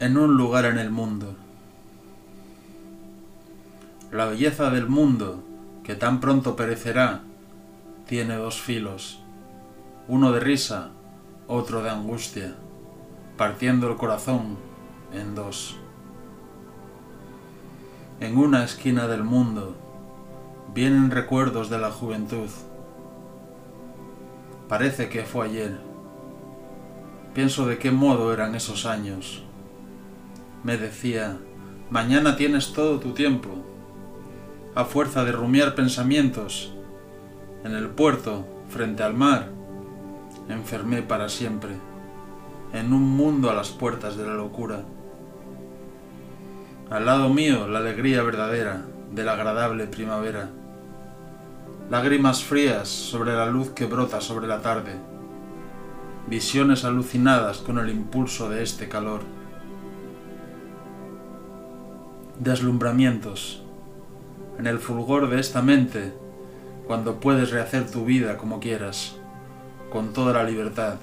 en un lugar en el mundo. La belleza del mundo, que tan pronto perecerá, tiene dos filos, uno de risa, otro de angustia, partiendo el corazón en dos. En una esquina del mundo vienen recuerdos de la juventud. Parece que fue ayer. Pienso de qué modo eran esos años me decía, mañana tienes todo tu tiempo. A fuerza de rumiar pensamientos, en el puerto, frente al mar, enfermé para siempre, en un mundo a las puertas de la locura. Al lado mío la alegría verdadera de la agradable primavera. Lágrimas frías sobre la luz que brota sobre la tarde. Visiones alucinadas con el impulso de este calor deslumbramientos, en el fulgor de esta mente, cuando puedes rehacer tu vida como quieras, con toda la libertad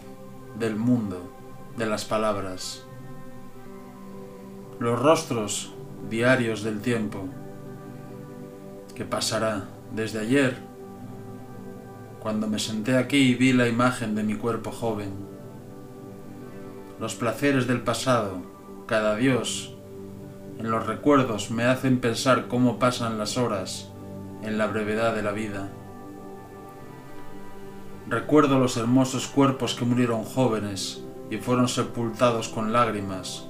del mundo, de las palabras. Los rostros diarios del tiempo, que pasará desde ayer, cuando me senté aquí y vi la imagen de mi cuerpo joven. Los placeres del pasado, cada dios en los recuerdos me hacen pensar cómo pasan las horas en la brevedad de la vida. Recuerdo los hermosos cuerpos que murieron jóvenes y fueron sepultados con lágrimas,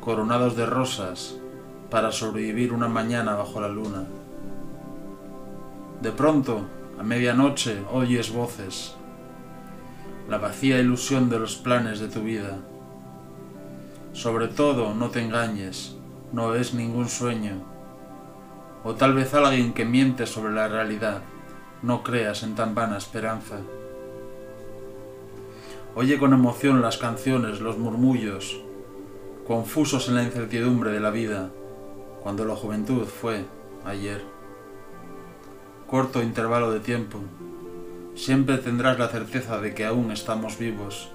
coronados de rosas, para sobrevivir una mañana bajo la luna. De pronto, a medianoche, oyes voces, la vacía ilusión de los planes de tu vida. Sobre todo, no te engañes, no es ningún sueño. O tal vez alguien que miente sobre la realidad. No creas en tan vana esperanza. Oye con emoción las canciones, los murmullos, confusos en la incertidumbre de la vida, cuando la juventud fue ayer. Corto intervalo de tiempo. Siempre tendrás la certeza de que aún estamos vivos.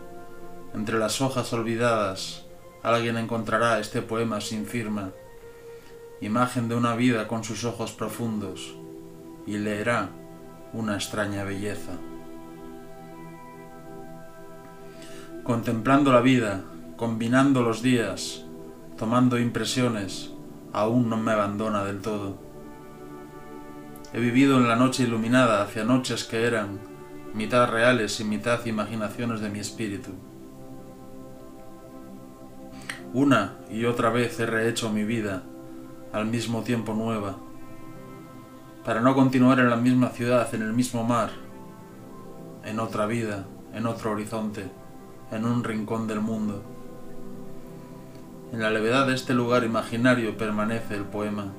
Entre las hojas olvidadas, alguien encontrará este poema sin firma, imagen de una vida con sus ojos profundos, y leerá una extraña belleza. Contemplando la vida, combinando los días, tomando impresiones, aún no me abandona del todo. He vivido en la noche iluminada hacia noches que eran mitad reales y mitad imaginaciones de mi espíritu. Una y otra vez he rehecho mi vida, al mismo tiempo nueva, para no continuar en la misma ciudad, en el mismo mar, en otra vida, en otro horizonte, en un rincón del mundo. En la levedad de este lugar imaginario permanece el poema.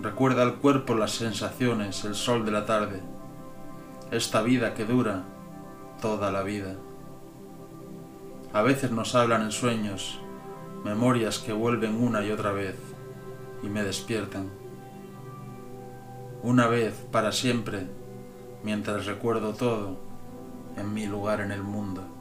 Recuerda al cuerpo las sensaciones, el sol de la tarde, esta vida que dura toda la vida. A veces nos hablan en sueños, memorias que vuelven una y otra vez y me despiertan. Una vez, para siempre, mientras recuerdo todo en mi lugar en el mundo.